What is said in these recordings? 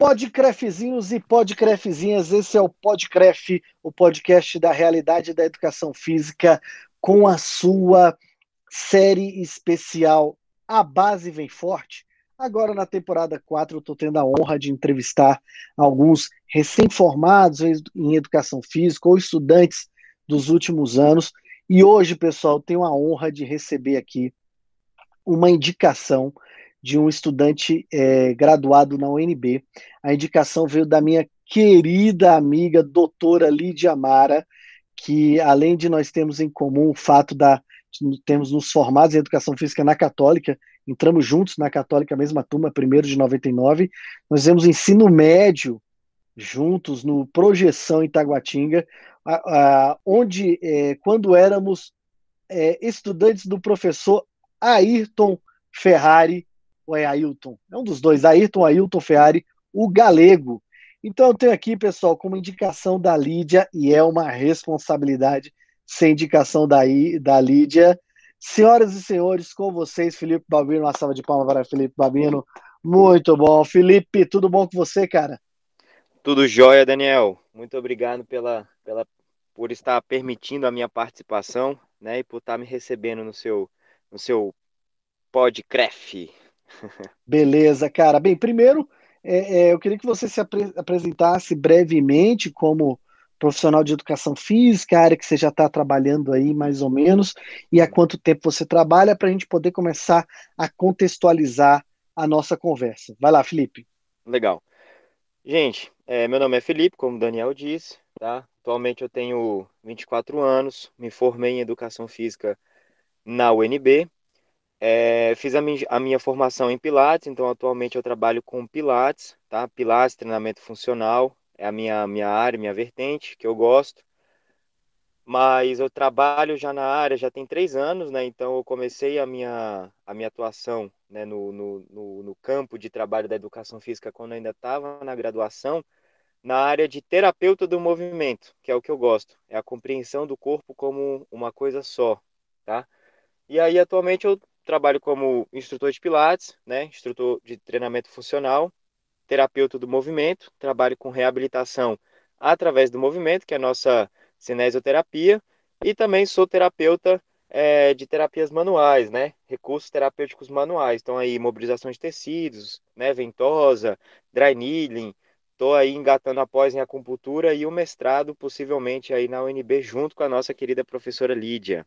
Podcrefzinhos e podcrefzinhas, esse é o Podcref, o podcast da realidade da educação física, com a sua série especial A Base Vem Forte. Agora, na temporada 4, eu estou tendo a honra de entrevistar alguns recém-formados em educação física ou estudantes dos últimos anos. E hoje, pessoal, tenho a honra de receber aqui uma indicação de um estudante é, graduado na UNB. A indicação veio da minha querida amiga doutora Lídia Mara, que além de nós termos em comum o fato da de termos nos formados em educação física na Católica, entramos juntos na Católica, mesma turma, primeiro de 99, nós fizemos ensino médio juntos no Projeção Itaguatinga, a, a, onde, é, quando éramos é, estudantes do professor Ayrton Ferrari, ou é Ailton? É um dos dois, Ayrton, Ailton Ferrari, o galego. Então eu tenho aqui, pessoal, como indicação da Lídia, e é uma responsabilidade ser indicação da, da Lídia. Senhoras e senhores, com vocês, Felipe Babino, uma salva de palmas para Felipe Babino. Muito bom. Felipe, tudo bom com você, cara? Tudo jóia, Daniel. Muito obrigado pela, pela, por estar permitindo a minha participação, né, e por estar me recebendo no seu, no seu podcast. Beleza, cara. Bem, primeiro, é, é, eu queria que você se apre apresentasse brevemente como profissional de educação física, área que você já está trabalhando aí mais ou menos, e há quanto tempo você trabalha, para a gente poder começar a contextualizar a nossa conversa. Vai lá, Felipe. Legal. Gente, é, meu nome é Felipe, como o Daniel disse, tá? Atualmente eu tenho 24 anos, me formei em educação física na UNB, é, fiz a minha, a minha, formação em Pilates, então atualmente eu trabalho com Pilates, tá? Pilates, treinamento funcional, é a minha, minha área, minha vertente, que eu gosto. Mas eu trabalho já na área, já tem três anos, né? Então eu comecei a minha, a minha atuação né? no, no, no, no campo de trabalho da educação física quando eu ainda estava na graduação, na área de terapeuta do movimento, que é o que eu gosto, é a compreensão do corpo como uma coisa só, tá? E aí atualmente eu trabalho como instrutor de pilates, né, instrutor de treinamento funcional, terapeuta do movimento, trabalho com reabilitação através do movimento, que é a nossa cinesioterapia, e também sou terapeuta é, de terapias manuais, né, recursos terapêuticos manuais, então aí mobilização de tecidos, né, ventosa, dry needling, estou aí engatando após em acupuntura e o mestrado possivelmente aí na UNB junto com a nossa querida professora Lídia.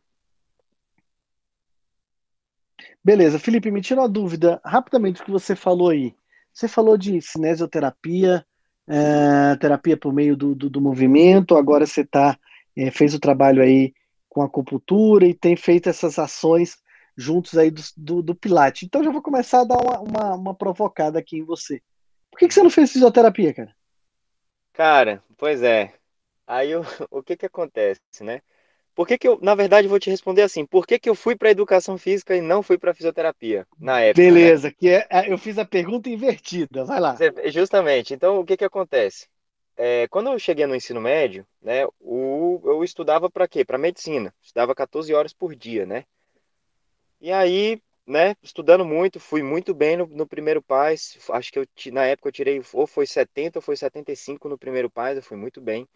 Beleza, Felipe, me tira uma dúvida rapidamente o que você falou aí. Você falou de cinesioterapia, é, terapia por meio do, do, do movimento, agora você tá, é, fez o trabalho aí com a acupuntura e tem feito essas ações juntos aí do, do, do Pilates. Então já vou começar a dar uma, uma, uma provocada aqui em você. Por que, que você não fez fisioterapia, cara? Cara, pois é. Aí o, o que que acontece, né? Por que, que eu, na verdade, vou te responder assim, por que, que eu fui para educação física e não fui para fisioterapia na época? Né? Beleza, né? que é, é, eu fiz a pergunta invertida, vai lá. Justamente, então o que, que acontece? É, quando eu cheguei no ensino médio, né, o, eu estudava para quê? Para medicina, estudava 14 horas por dia, né? E aí, né, estudando muito, fui muito bem no, no primeiro PAS, acho que eu, na época eu tirei, ou foi 70 ou foi 75 no primeiro PAS, eu fui muito bem.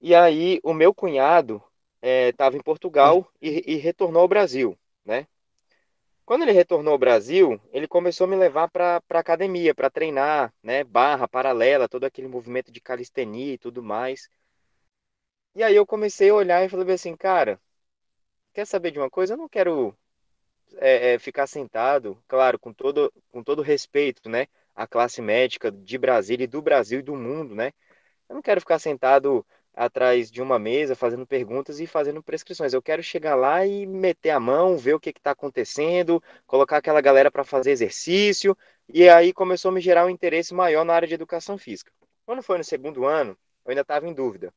E aí o meu cunhado estava é, em Portugal e, e, retornou ao Brasil, né? Quando ele retornou ao Brasil, ele começou a me levar para academia, para treinar, né? Barra, paralela, todo aquele movimento de calistenia e tudo mais. E aí eu comecei a olhar e falei assim, cara, quer saber de uma coisa? Eu não quero é, é, ficar sentado, claro, com todo, com todo respeito, né? A classe médica de Brasília e do Brasil e do mundo, né? Eu não quero ficar sentado atrás de uma mesa fazendo perguntas e fazendo prescrições. Eu quero chegar lá e meter a mão, ver o que está acontecendo, colocar aquela galera para fazer exercício, e aí começou a me gerar um interesse maior na área de educação física. Quando foi no segundo ano, eu ainda estava em dúvida.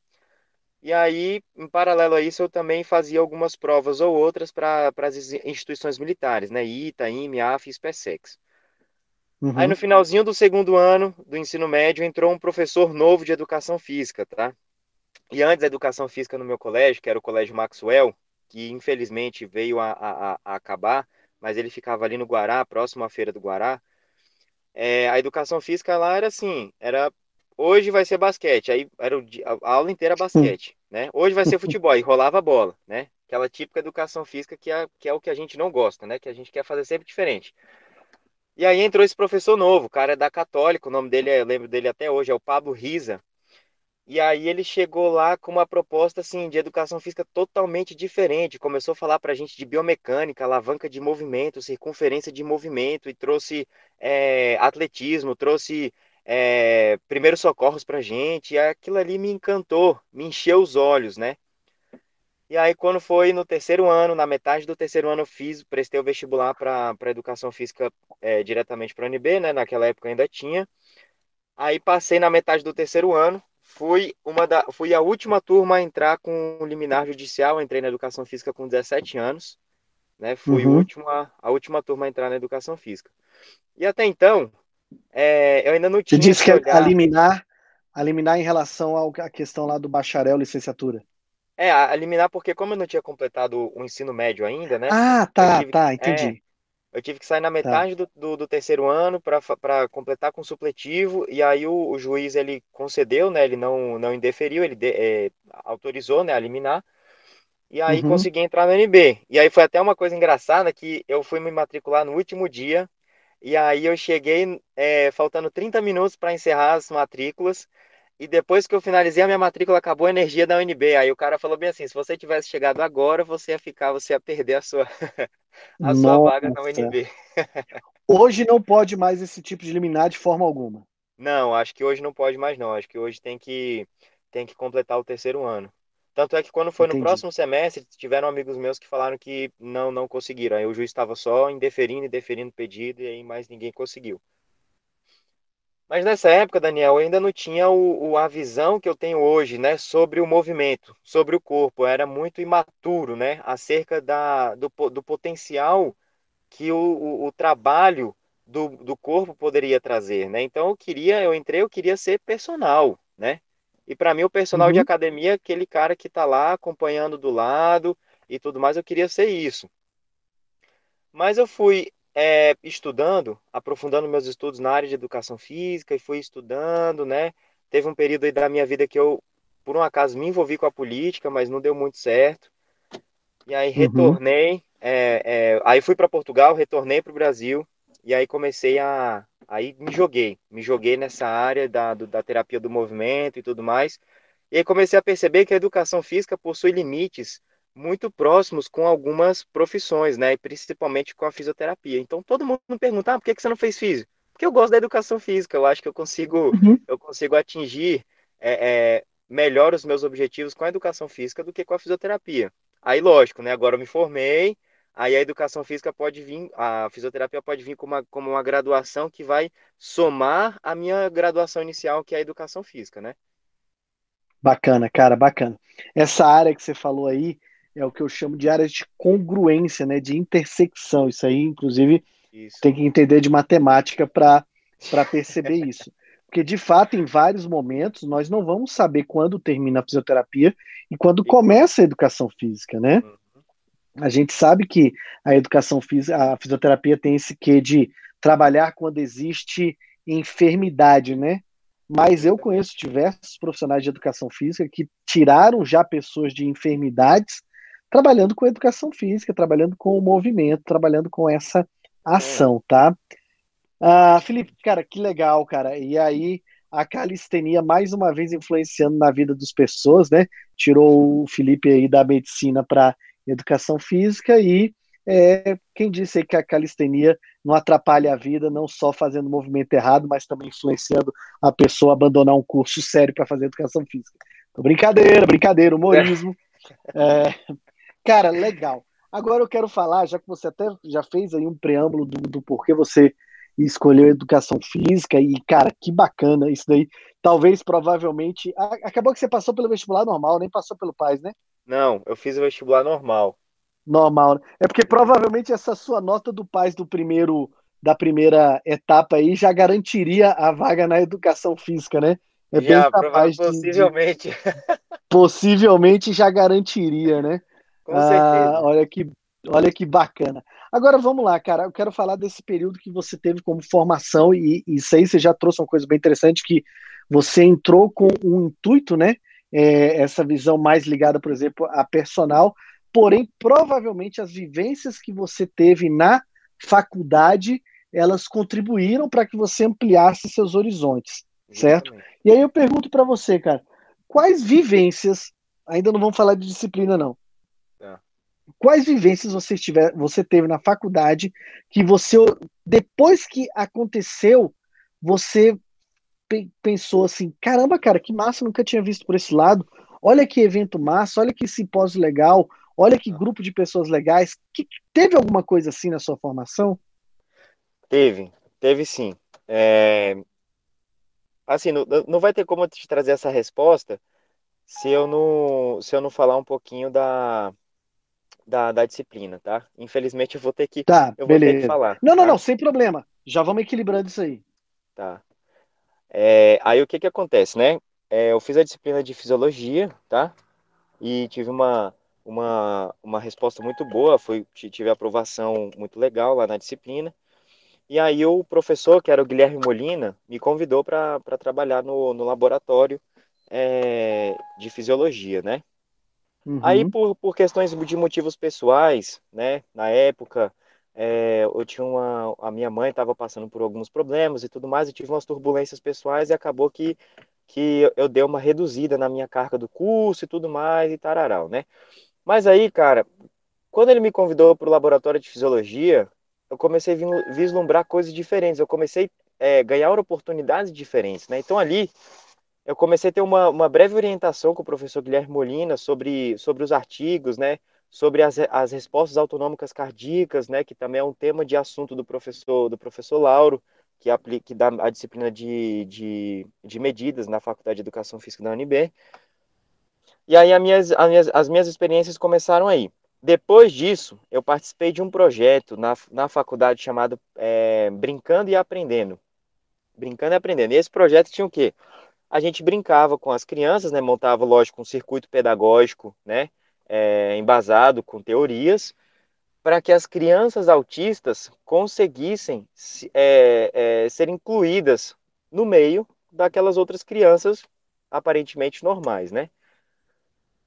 E aí, em paralelo a isso, eu também fazia algumas provas ou outras para as instituições militares, né? ITA, IME, AF e SPSEX. Uhum. Aí no finalzinho do segundo ano do ensino médio entrou um professor novo de educação física, tá? E antes da educação física no meu colégio, que era o Colégio Maxwell, que infelizmente veio a, a, a acabar, mas ele ficava ali no Guará, próximo à Feira do Guará. é, a educação física lá era assim, era hoje vai ser basquete, aí era o, a aula inteira basquete, né? Hoje vai ser futebol, aí rolava a bola, né? Aquela típica educação física que é, que é o que a gente não gosta, né? Que a gente quer fazer sempre diferente. E aí entrou esse professor novo, o cara é da Católica, o nome dele, eu lembro dele até hoje, é o Pablo Riza. E aí ele chegou lá com uma proposta assim de educação física totalmente diferente. Começou a falar para a gente de biomecânica, alavanca de movimento, circunferência de movimento e trouxe é, atletismo, trouxe é, primeiros socorros para a gente. E aquilo ali me encantou, me encheu os olhos, né? E aí quando foi no terceiro ano, na metade do terceiro ano, eu fiz, prestei o vestibular para educação física é, diretamente para a UNB, né? Naquela época ainda tinha. Aí passei na metade do terceiro ano Fui, uma da, fui a última turma a entrar com o liminar judicial, entrei na educação física com 17 anos, né? Fui uhum. a, última, a última turma a entrar na educação física. E até então, é, eu ainda não tinha. Você disse que é olhar... a liminar, a liminar em relação à questão lá do bacharel, licenciatura. É, a liminar porque como eu não tinha completado o ensino médio ainda, né? Ah, tá, tá, entendi. É, eu tive que sair na tá. metade tá. do, do, do, terceiro ano para completar com supletivo, e aí o, o, juiz ele concedeu, né? Ele não, não indeferiu, ele de, é, autorizou né, a liminar, e aí uhum. consegui entrar no NB. E aí foi até uma coisa engraçada que eu fui me matricular no último dia, e aí eu cheguei é, faltando 30 minutos para encerrar as matrículas, e depois que eu finalizei a minha matrícula, acabou a energia da UNB. Aí o cara falou bem assim: se você tivesse chegado agora, você ia ficar, você ia perder a sua, a sua vaga na UNB. hoje não pode mais esse tipo de liminar de forma alguma. Não, acho que hoje não pode mais não. Acho que hoje tem que tem que completar o terceiro ano. Tanto é que quando foi Entendi. no próximo semestre, tiveram amigos meus que falaram que não não conseguiram. Aí o juiz estava só indeferindo e deferindo o pedido e aí mais ninguém conseguiu. Mas nessa época, Daniel, eu ainda não tinha o, o, a visão que eu tenho hoje, né, sobre o movimento, sobre o corpo. Eu era muito imaturo, né, acerca da, do, do potencial que o, o, o trabalho do, do corpo poderia trazer, né? Então eu queria, eu entrei, eu queria ser personal, né? E para mim o personal uhum. de academia é aquele cara que está lá acompanhando do lado e tudo mais, eu queria ser isso. Mas eu fui é, estudando, aprofundando meus estudos na área de educação física e fui estudando, né? Teve um período aí da minha vida que eu, por um acaso, me envolvi com a política, mas não deu muito certo. E aí uhum. retornei, é, é, aí fui para Portugal, retornei para o Brasil e aí comecei a, aí me joguei, me joguei nessa área da, do, da terapia do movimento e tudo mais. E aí comecei a perceber que a educação física possui limites muito próximos com algumas profissões, né? E principalmente com a fisioterapia. Então todo mundo me pergunta, ah, por que você não fez físico? Porque eu gosto da educação física, eu acho que eu consigo, uhum. eu consigo atingir é, é, melhor os meus objetivos com a educação física do que com a fisioterapia. Aí, lógico, né? Agora eu me formei, aí a educação física pode vir, a fisioterapia pode vir como uma, como uma graduação que vai somar a minha graduação inicial, que é a educação física, né? Bacana, cara, bacana. Essa área que você falou aí, é o que eu chamo de áreas de congruência, né, de intersecção. Isso aí, inclusive, isso. tem que entender de matemática para perceber isso. Porque, de fato, em vários momentos, nós não vamos saber quando termina a fisioterapia e quando começa a educação física, né? Uhum. A gente sabe que a educação física, a fisioterapia tem esse quê de trabalhar quando existe enfermidade, né? Mas eu conheço diversos profissionais de educação física que tiraram já pessoas de enfermidades trabalhando com educação física, trabalhando com o movimento, trabalhando com essa ação, tá? Ah, Felipe, cara, que legal, cara. E aí, a calistenia mais uma vez influenciando na vida das pessoas, né? Tirou o Felipe aí da medicina para educação física e é, quem disse aí que a calistenia não atrapalha a vida, não só fazendo movimento errado, mas também influenciando a pessoa a abandonar um curso sério para fazer educação física. Então, brincadeira, brincadeira, humorismo. É. É, Cara, legal. Agora eu quero falar, já que você até já fez aí um preâmbulo do, do porquê você escolheu educação física, e, cara, que bacana isso daí. Talvez, provavelmente. acabou que você passou pelo vestibular normal, nem passou pelo PAIS, né? Não, eu fiz o vestibular normal. Normal. Né? É porque provavelmente essa sua nota do PAIS do primeiro da primeira etapa aí já garantiria a vaga na educação física, né? É já, bem capaz possivelmente. De, de, possivelmente já garantiria, né? Com certeza. Ah, olha, que, olha que bacana. Agora vamos lá, cara. Eu quero falar desse período que você teve como formação, e, e isso aí você já trouxe uma coisa bem interessante, que você entrou com um intuito, né? É, essa visão mais ligada, por exemplo, a personal, porém, provavelmente as vivências que você teve na faculdade, elas contribuíram para que você ampliasse seus horizontes, certo? Exatamente. E aí eu pergunto para você, cara, quais vivências, ainda não vamos falar de disciplina não. Quais vivências você, tiver, você teve na faculdade que você, depois que aconteceu, você pensou assim, caramba, cara, que massa, nunca tinha visto por esse lado, olha que evento massa, olha que simpósio legal, olha que grupo de pessoas legais. Que, teve alguma coisa assim na sua formação? Teve, teve sim. É... Assim, não, não vai ter como eu te trazer essa resposta se eu não, se eu não falar um pouquinho da, da, da disciplina, tá? Infelizmente eu vou ter que, tá, eu beleza. vou ter que falar. Não, não, tá? não, sem problema. Já vamos equilibrando isso aí. Tá. É, aí o que que acontece, né? É, eu fiz a disciplina de fisiologia, tá? E tive uma, uma, uma resposta muito boa, foi, tive aprovação muito legal lá na disciplina. E aí o professor, que era o Guilherme Molina, me convidou para trabalhar no, no laboratório é, de fisiologia, né? Uhum. Aí por, por questões de motivos pessoais, né? Na época, é, eu tinha uma, a minha mãe estava passando por alguns problemas e tudo mais, e tive umas turbulências pessoais e acabou que que eu dei uma reduzida na minha carga do curso e tudo mais e tararau, né? Mas aí, cara, quando ele me convidou para o laboratório de fisiologia, eu comecei a vislumbrar coisas diferentes, eu comecei a é, ganhar oportunidades diferentes, né? Então ali eu comecei a ter uma, uma breve orientação com o professor Guilherme Molina sobre, sobre os artigos, né? Sobre as, as respostas autonômicas cardíacas, né? Que também é um tema de assunto do professor do professor Lauro, que, aplica, que dá a disciplina de, de, de medidas na Faculdade de Educação Física da UNB. E aí as minhas, as minhas, as minhas experiências começaram aí. Depois disso, eu participei de um projeto na, na faculdade chamado é, Brincando e Aprendendo. Brincando e Aprendendo. E esse projeto tinha o quê? A gente brincava com as crianças, né? Montava, lógico, um circuito pedagógico, né? É, embasado com teorias, para que as crianças autistas conseguissem é, é, ser incluídas no meio daquelas outras crianças aparentemente normais, né?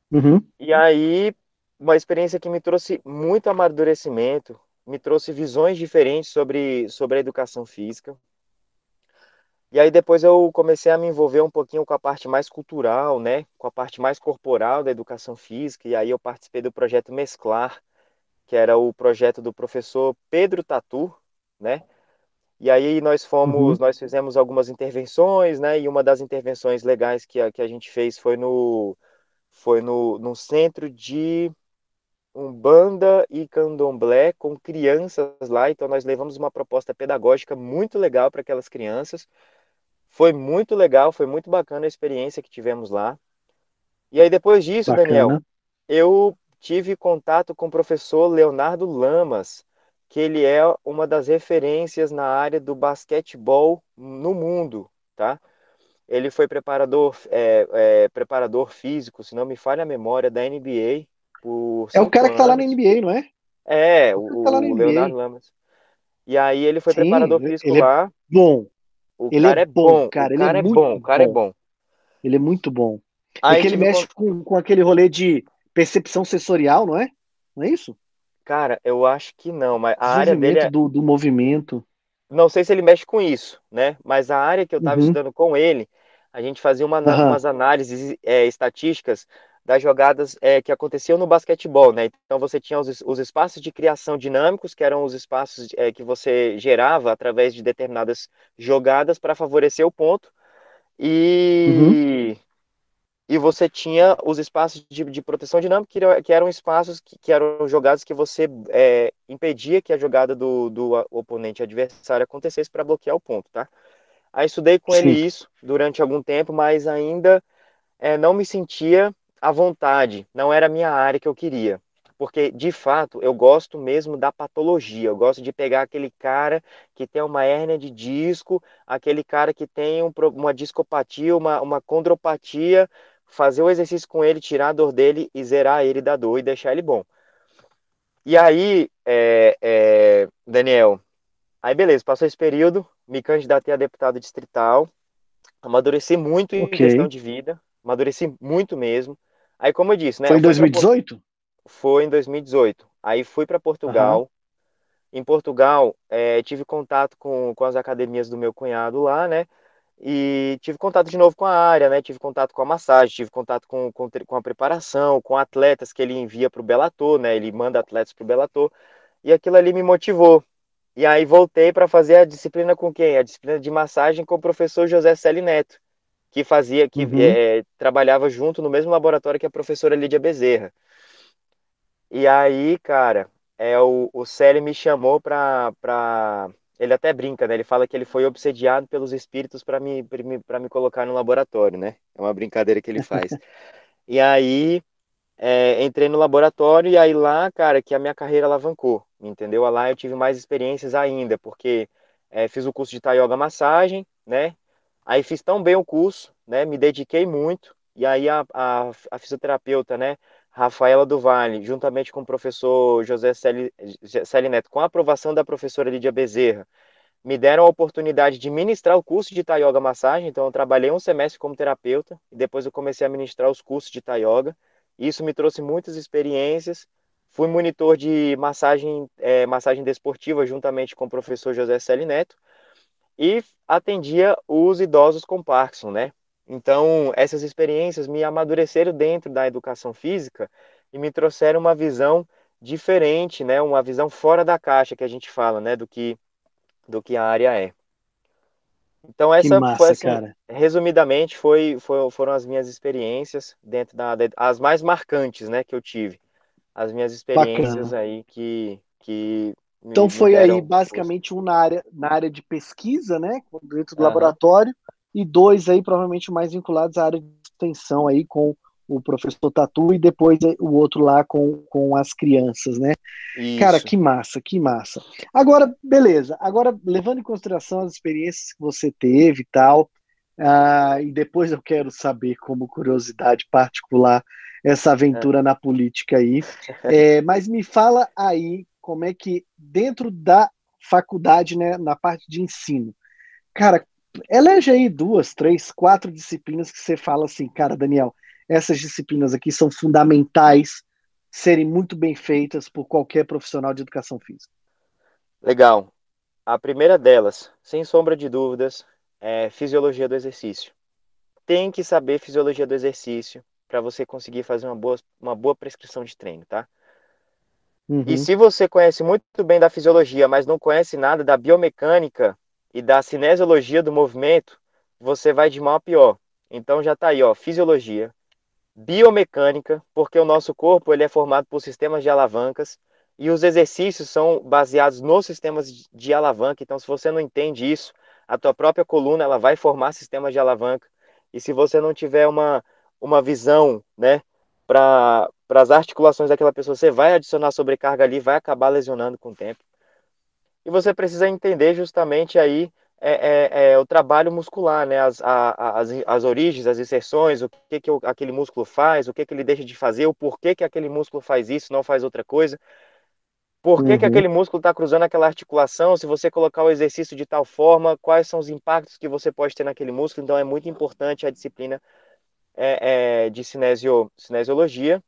Uhum. E aí, uma experiência que me trouxe muito amadurecimento, me trouxe visões diferentes sobre, sobre a educação física. E aí depois eu comecei a me envolver um pouquinho com a parte mais cultural, né? Com a parte mais corporal da educação física. E aí eu participei do projeto Mesclar, que era o projeto do professor Pedro Tatu, né? E aí nós fomos, uhum. nós fizemos algumas intervenções, né? E uma das intervenções legais que a, que a gente fez foi no foi no, no centro de Umbanda e Candomblé com crianças lá. Então, nós levamos uma proposta pedagógica muito legal para aquelas crianças. Foi muito legal, foi muito bacana a experiência que tivemos lá. E aí, depois disso, bacana. Daniel, eu tive contato com o professor Leonardo Lamas, que ele é uma das referências na área do basquetebol no mundo, tá? Ele foi preparador, é, é, preparador físico, se não me falha a memória, da NBA. Por é o cara que tá lá na NBA, não é? É, o, tá o Leonardo Lamas. E aí ele foi Sim, preparador físico ele é lá. É bom. O ele cara é bom, cara. O ele cara é, é bom, o cara é bom. Ele é muito bom. Aí Porque ele mexe com, com aquele rolê de percepção sensorial, não é? Não é isso? Cara, eu acho que não, mas a área dele é... do, do movimento. Não sei se ele mexe com isso, né? Mas a área que eu estava uhum. estudando com ele a gente fazia uma, uhum. umas análises é, estatísticas das jogadas é, que aconteciam no basquetebol, né? Então você tinha os, os espaços de criação dinâmicos, que eram os espaços é, que você gerava através de determinadas jogadas para favorecer o ponto, e, uhum. e você tinha os espaços de, de proteção dinâmica, que, que eram espaços que, que, eram jogadas que você é, impedia que a jogada do, do oponente adversário acontecesse para bloquear o ponto, tá? Aí estudei com Sim. ele isso durante algum tempo, mas ainda é, não me sentia à vontade, não era a minha área que eu queria. Porque, de fato, eu gosto mesmo da patologia. Eu gosto de pegar aquele cara que tem uma hérnia de disco, aquele cara que tem um, uma discopatia, uma, uma condropatia, fazer o exercício com ele, tirar a dor dele e zerar ele da dor e deixar ele bom. E aí, é, é, Daniel, aí beleza, passou esse período, me candidatei a deputado distrital, amadureci muito okay. em questão de vida, amadureci muito mesmo. Aí, como eu disse, né? Foi em 2018? Foi em 2018. Aí fui para Portugal. Uhum. Em Portugal, é, tive contato com, com as academias do meu cunhado lá, né? E tive contato de novo com a área, né? Tive contato com a massagem, tive contato com, com, com a preparação, com atletas que ele envia para o Bellator, né? Ele manda atletas para o Bellator. E aquilo ali me motivou. E aí voltei para fazer a disciplina com quem? A disciplina de massagem com o professor José Celi Neto, que fazia, que uhum. é, trabalhava junto no mesmo laboratório que a professora Lídia Bezerra. E aí, cara, é, o, o Celi me chamou para pra... Ele até brinca, né? Ele fala que ele foi obsediado pelos espíritos para me, para me colocar no laboratório, né? É uma brincadeira que ele faz. e aí, é, entrei no laboratório e aí lá, cara, que a minha carreira alavancou, entendeu? Lá eu tive mais experiências ainda, porque é, fiz o curso de Tayoga Massagem, né? Aí fiz tão bem o curso, né? Me dediquei muito. E aí a, a, a fisioterapeuta, né? Rafaela do Vale, juntamente com o professor José Celi Neto, com a aprovação da professora Lídia Bezerra, me deram a oportunidade de ministrar o curso de Tayoga Massagem. Então, eu trabalhei um semestre como terapeuta e depois eu comecei a ministrar os cursos de Tayoga. Isso me trouxe muitas experiências. Fui monitor de massagem, é, massagem desportiva juntamente com o professor José Celi Neto e atendia os idosos com Parkinson, né? Então, essas experiências me amadureceram dentro da educação física e me trouxeram uma visão diferente, né? Uma visão fora da caixa que a gente fala, né? Do que, do que a área é. Então, essa massa, foi, assim, cara. resumidamente, foi, foi, foram as minhas experiências dentro da, as mais marcantes, né? Que eu tive. As minhas experiências Bacana. aí que, que então foi aí basicamente um na área, na área de pesquisa, né, dentro do uhum. laboratório, e dois aí provavelmente mais vinculados à área de extensão aí com o professor Tatu e depois o outro lá com, com as crianças, né? Isso. Cara, que massa, que massa. Agora, beleza. Agora, levando em consideração as experiências que você teve e tal, uh, e depois eu quero saber, como curiosidade particular, essa aventura é. na política aí. É, mas me fala aí como é que, dentro da faculdade, né, na parte de ensino, cara, elege aí duas, três, quatro disciplinas que você fala assim, cara, Daniel, essas disciplinas aqui são fundamentais serem muito bem feitas por qualquer profissional de educação física. Legal. A primeira delas, sem sombra de dúvidas, é fisiologia do exercício. Tem que saber fisiologia do exercício para você conseguir fazer uma boa, uma boa prescrição de treino, tá? Uhum. E se você conhece muito bem da fisiologia, mas não conhece nada da biomecânica, e da cinesiologia do movimento, você vai de mal a pior. Então já está aí, ó, fisiologia, biomecânica, porque o nosso corpo ele é formado por sistemas de alavancas e os exercícios são baseados nos sistemas de alavanca. Então, se você não entende isso, a tua própria coluna ela vai formar sistemas de alavanca. E se você não tiver uma, uma visão, né, para as articulações daquela pessoa, você vai adicionar sobrecarga ali, vai acabar lesionando com o tempo e você precisa entender justamente aí é, é, é o trabalho muscular, né? As, a, as, as origens, as inserções, o que, que aquele músculo faz, o que, que ele deixa de fazer, o porquê que aquele músculo faz isso, não faz outra coisa. Por que, uhum. que aquele músculo está cruzando aquela articulação? Se você colocar o exercício de tal forma, quais são os impactos que você pode ter naquele músculo? Então é muito importante a disciplina é, é, de cinesio, cinesiologia.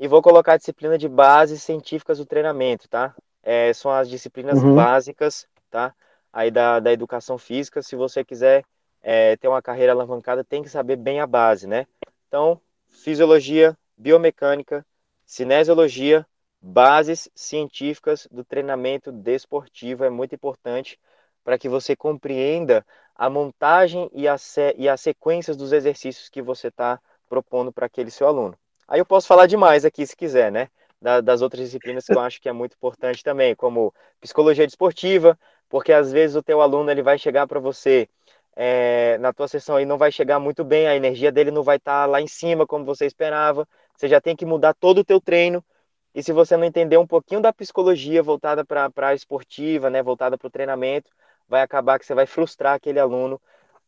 E vou colocar a disciplina de bases científicas do treinamento, tá? é, são as disciplinas uhum. básicas, tá? Aí da, da educação física. Se você quiser é, ter uma carreira alavancada, tem que saber bem a base, né? Então, fisiologia, biomecânica, cinesiologia, bases científicas do treinamento desportivo é muito importante para que você compreenda a montagem e, a e as sequências dos exercícios que você está propondo para aquele seu aluno. Aí eu posso falar demais aqui se quiser, né? da, das outras disciplinas que eu acho que é muito importante também, como psicologia desportiva, porque às vezes o teu aluno ele vai chegar para você é, na tua sessão aí não vai chegar muito bem, a energia dele não vai estar tá lá em cima como você esperava, você já tem que mudar todo o teu treino, e se você não entender um pouquinho da psicologia voltada para a esportiva, né, voltada para o treinamento, vai acabar que você vai frustrar aquele aluno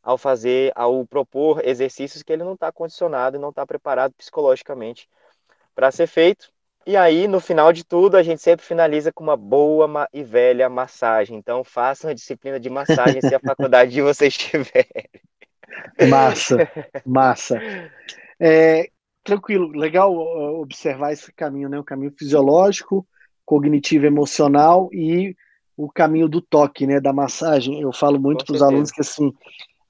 ao fazer, ao propor exercícios que ele não está condicionado e não está preparado psicologicamente para ser feito. E aí, no final de tudo, a gente sempre finaliza com uma boa e velha massagem. Então, façam a disciplina de massagem se a faculdade de vocês tiver. Massa, massa. É, tranquilo, legal observar esse caminho, né? O caminho fisiológico, cognitivo, emocional e o caminho do toque, né? Da massagem. Eu falo muito para os alunos que assim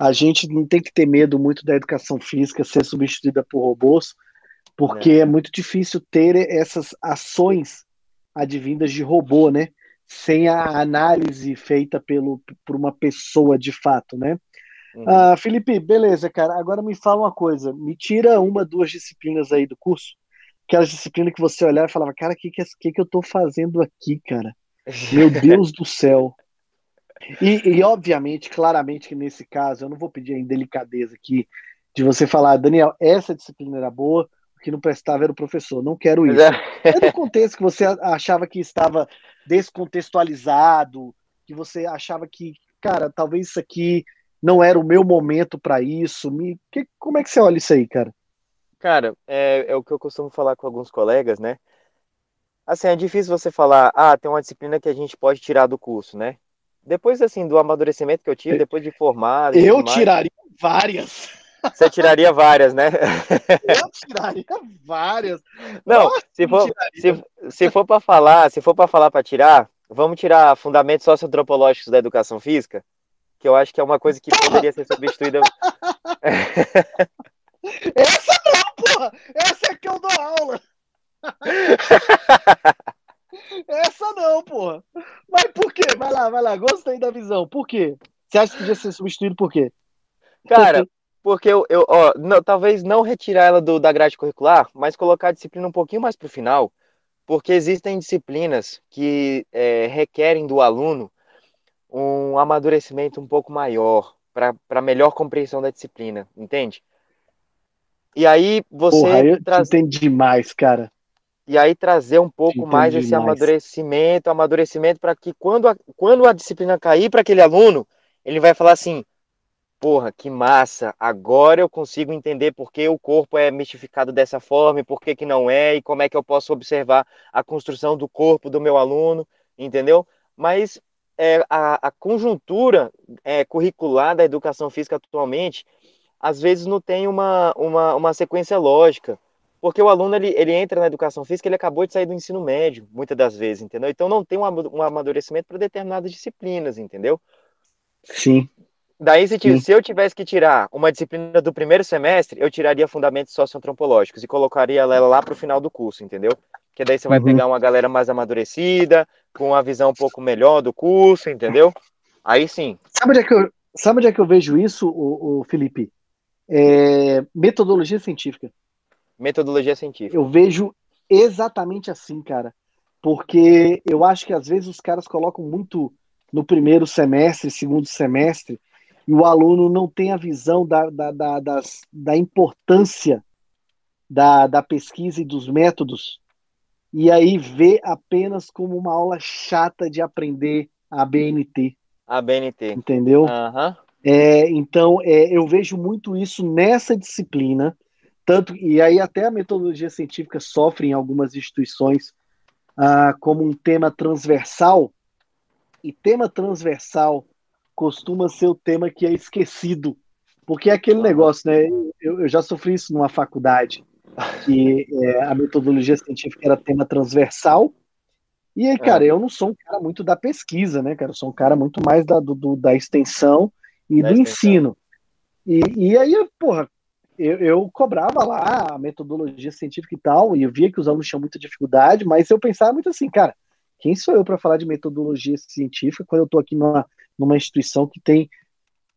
a gente não tem que ter medo muito da educação física ser substituída por robôs, porque é, é muito difícil ter essas ações advindas de robô, né? Sem a análise feita pelo, por uma pessoa de fato, né? Uhum. Ah, Felipe, beleza, cara. Agora me fala uma coisa. Me tira uma, duas disciplinas aí do curso. Aquelas disciplinas que você olhava e falava, cara, o que, que, que, que eu tô fazendo aqui, cara? Meu Deus do céu. E, e, obviamente, claramente que nesse caso, eu não vou pedir a indelicadeza aqui de você falar, Daniel, essa disciplina era boa, o que não prestava era o professor. Não quero isso. É. é no contexto que você achava que estava descontextualizado, que você achava que, cara, talvez isso aqui não era o meu momento para isso. Me, que, como é que você olha isso aí, cara? Cara, é, é o que eu costumo falar com alguns colegas, né? Assim, é difícil você falar, ah, tem uma disciplina que a gente pode tirar do curso, né? Depois, assim, do amadurecimento que eu tive, depois de formado. Eu tiraria várias. Você tiraria várias, né? Eu tiraria várias. Não, Nossa, se for, se, se for para falar, se for para falar para tirar, vamos tirar fundamentos socioantropológicos da educação física, que eu acho que é uma coisa que poderia ser substituída. Essa não, porra! Essa é que eu dou aula! Essa não, porra! Mas por quê? Vai lá, vai lá, gostei da visão. Por quê? Você acha que podia ser substituído por quê? Cara, porque eu, eu ó, não, talvez não retirar ela do, da grade curricular, mas colocar a disciplina um pouquinho mais para o final, porque existem disciplinas que é, requerem do aluno um amadurecimento um pouco maior para melhor compreensão da disciplina, entende? E aí você Porra, eu traz... entendi demais, cara. E aí trazer um pouco entendi mais esse demais. amadurecimento, amadurecimento para que quando a, quando a disciplina cair para aquele aluno, ele vai falar assim: "Porra, que massa! Agora eu consigo entender por que o corpo é mistificado dessa forma e por que que não é e como é que eu posso observar a construção do corpo do meu aluno", entendeu? Mas é, a, a, conjuntura é, curricular da educação física atualmente, às vezes não tem uma, uma, uma sequência lógica, porque o aluno ele, ele entra na educação física, ele acabou de sair do ensino médio, muitas das vezes, entendeu? Então não tem um, um amadurecimento para determinadas disciplinas, entendeu? Sim. Daí, se, Sim. se, eu tivesse que tirar uma disciplina do primeiro semestre, eu tiraria fundamentos socioantropológicos e colocaria ela lá para o final do curso, entendeu? que daí você vai uhum. pegar uma galera mais amadurecida, com uma visão um pouco melhor do curso, entendeu? Aí sim. Sabe onde é que eu, sabe onde é que eu vejo isso, o, o Felipe? É, metodologia científica. Metodologia científica. Eu vejo exatamente assim, cara. Porque eu acho que às vezes os caras colocam muito no primeiro semestre, segundo semestre, e o aluno não tem a visão da, da, da, das, da importância da, da pesquisa e dos métodos e aí vê apenas como uma aula chata de aprender a BNT. A BNT. Entendeu? Uhum. É, então, é, eu vejo muito isso nessa disciplina, tanto e aí até a metodologia científica sofre em algumas instituições ah, como um tema transversal, e tema transversal costuma ser o tema que é esquecido, porque é aquele negócio, né? Eu, eu já sofri isso numa faculdade que é, a metodologia científica era tema transversal. E aí, cara, é. eu não sou um cara muito da pesquisa, né, cara? Eu sou um cara muito mais da, do, da extensão e da do extensão. ensino. E, e aí, porra, eu, eu, cobrava lá a metodologia científica e tal, e eu via que os alunos tinham muita dificuldade, mas eu pensava muito assim, cara, quem sou eu para falar de metodologia científica quando eu estou aqui numa, numa instituição que tem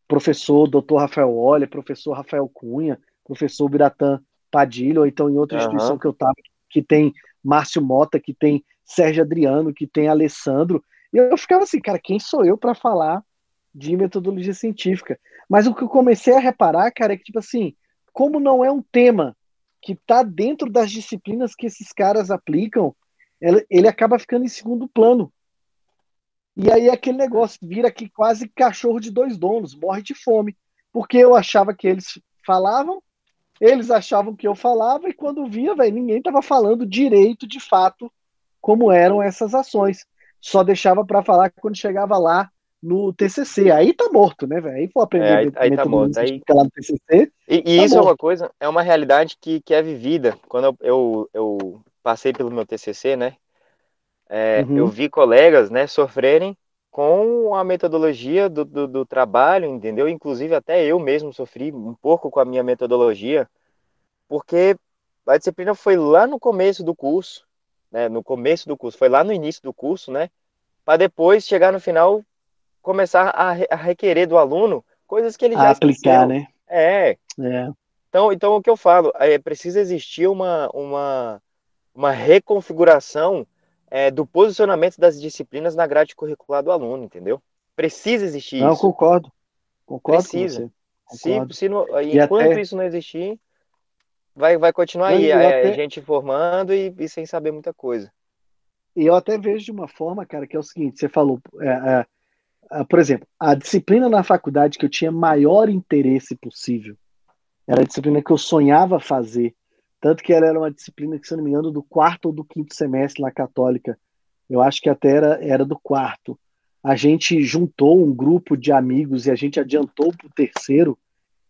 professor Dr. Rafael Olha, professor Rafael Cunha, professor Biratã Padilha, ou então em outra instituição uhum. que eu estava, que tem Márcio Mota, que tem Sérgio Adriano, que tem Alessandro. E eu ficava assim, cara, quem sou eu para falar de metodologia científica? Mas o que eu comecei a reparar, cara, é que, tipo assim, como não é um tema que está dentro das disciplinas que esses caras aplicam, ele acaba ficando em segundo plano. E aí aquele negócio vira aqui quase cachorro de dois donos, morre de fome. Porque eu achava que eles falavam eles achavam que eu falava e quando via, velho, ninguém tava falando direito, de fato, como eram essas ações. Só deixava para falar quando chegava lá no TCC. Aí tá morto, né, velho? Aí for aprender É, aí, aí tá morto. Aí... lá no TCC. E, e tá isso é morto. uma coisa, é uma realidade que, que é vivida. Quando eu, eu, eu passei pelo meu TCC, né? É, Uhum. Eu vi colegas, né, sofrerem com a metodologia do, do, do trabalho, entendeu? Inclusive até eu mesmo sofri um pouco com a minha metodologia, porque a disciplina foi lá no começo do curso, né? No começo do curso, foi lá no início do curso, né? Para depois chegar no final começar a, a requerer do aluno coisas que ele A já aplicar, esqueceu. né? É, É. então, então o que eu falo, é precisa existir uma, uma, uma reconfiguração é, do posicionamento das disciplinas na grade curricular do aluno, entendeu? Precisa existir Não, isso. concordo. Concordo Precisa. com você. Se, Concordo. se não- enquanto até- isso não existir, vai, vai continuar Não, aí, a, até- a gente formando e, e sem saber muita coisa. E eu até vejo de uma forma, cara, que é o seguinte: você falou, é, é, é, por exemplo, a disciplina na faculdade que eu tinha maior interesse possível era a disciplina que eu sonhava fazer. Tanto que ela era uma disciplina que, se eu não me engano, do quarto ou do quinto semestre na Católica. Eu acho que até era, era do quarto. A gente juntou um grupo de amigos e a gente adiantou para o terceiro,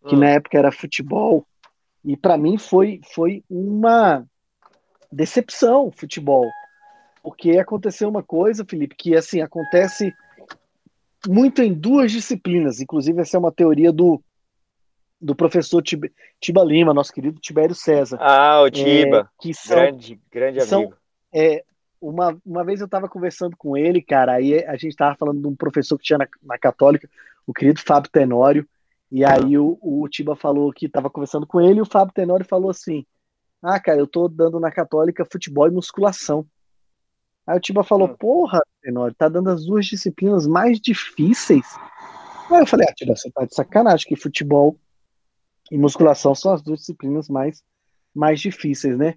que Hum, na época era futebol. E para mim foi, foi uma decepção futebol. Porque aconteceu uma coisa, Felipe, que assim acontece muito em duas disciplinas. Inclusive, essa é uma teoria do, do professor Tib- Tiba Lima, nosso querido Tibério César, Ah, o Tiba, que são, grande, grande são amigo. é, uma, uma vez eu estava conversando com ele, cara, aí a gente estava falando de um professor que tinha na, na Católica, o querido Fábio Tenório, e aí o, o Tiba falou que estava conversando com ele, e o Fábio Tenório falou assim: Ah, cara, eu tô dando na Católica futebol e musculação. Aí o Tiba falou: Hum. Porra, Tenório, tá dando as duas disciplinas mais difíceis. Aí eu falei: Ah, Tiba, você tá de sacanagem, que futebol e musculação são as duas disciplinas mais, mais difíceis, né?